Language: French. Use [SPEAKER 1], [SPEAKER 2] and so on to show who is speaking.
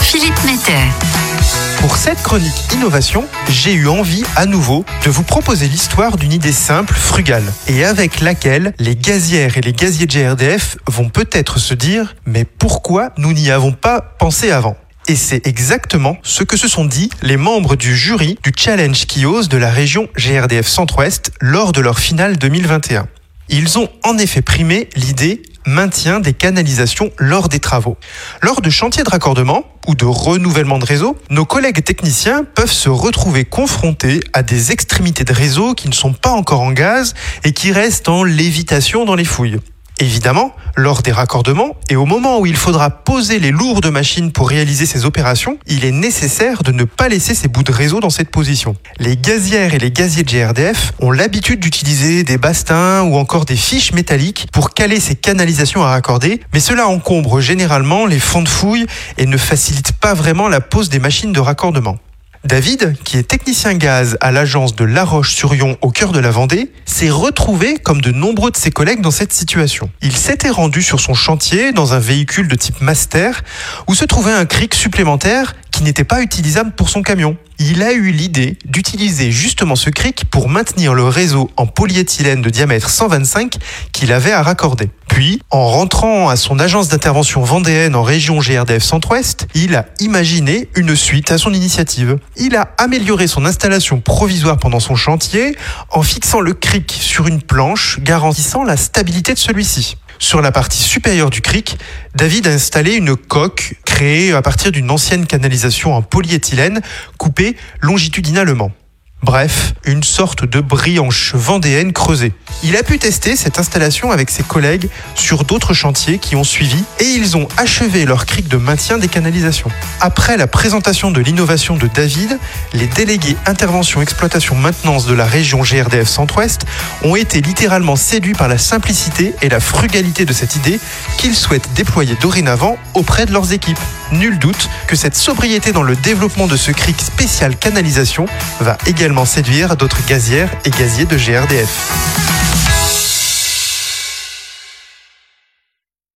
[SPEAKER 1] Philippe Mettet.
[SPEAKER 2] Pour cette chronique innovation, j'ai eu envie à nouveau de vous proposer l'histoire d'une idée simple, frugale, et avec laquelle les gazières et les gaziers de GRDF vont peut-être se dire mais pourquoi nous n'y avons pas pensé avant? Et c'est exactement ce que se sont dit les membres du jury du Challenge Kios de la région GRDF Centre-Ouest lors de leur finale 2021. Ils ont en effet primé l'idée maintien des canalisations lors des travaux. Lors de chantiers de raccordement ou de renouvellement de réseau, nos collègues techniciens peuvent se retrouver confrontés à des extrémités de réseau qui ne sont pas encore en gaz et qui restent en lévitation dans les fouilles. Évidemment, lors des raccordements et au moment où il faudra poser les lourdes machines pour réaliser ces opérations, il est nécessaire de ne pas laisser ces bouts de réseau dans cette position. Les gazières et les gaziers de GRDF ont l'habitude d'utiliser des bastins ou encore des fiches métalliques pour caler ces canalisations à raccorder, mais cela encombre généralement les fonds de fouille et ne facilite pas vraiment la pose des machines de raccordement. David, qui est technicien gaz à l'agence de La Roche-sur-Yon au cœur de la Vendée, s'est retrouvé comme de nombreux de ses collègues dans cette situation. Il s'était rendu sur son chantier dans un véhicule de type Master où se trouvait un cric supplémentaire n'était pas utilisable pour son camion. Il a eu l'idée d'utiliser justement ce cric pour maintenir le réseau en polyéthylène de diamètre 125 qu'il avait à raccorder. Puis, en rentrant à son agence d'intervention vendéenne en région GRDF Centre-Ouest, il a imaginé une suite à son initiative. Il a amélioré son installation provisoire pendant son chantier en fixant le cric sur une planche garantissant la stabilité de celui-ci. Sur la partie supérieure du cric, David a installé une coque créée à partir d'une ancienne canalisation en polyéthylène coupée longitudinalement. Bref, une sorte de brianche vendéenne creusée. Il a pu tester cette installation avec ses collègues sur d'autres chantiers qui ont suivi et ils ont achevé leur cric de maintien des canalisations. Après la présentation de l'innovation de David, les délégués intervention exploitation maintenance de la région GRDF Centre-Ouest ont été littéralement séduits par la simplicité et la frugalité de cette idée qu'ils souhaitent déployer dorénavant auprès de leurs équipes. Nul doute que cette sobriété dans le développement de ce cric spécial canalisation va également séduire d'autres gazières et gaziers de GRDF.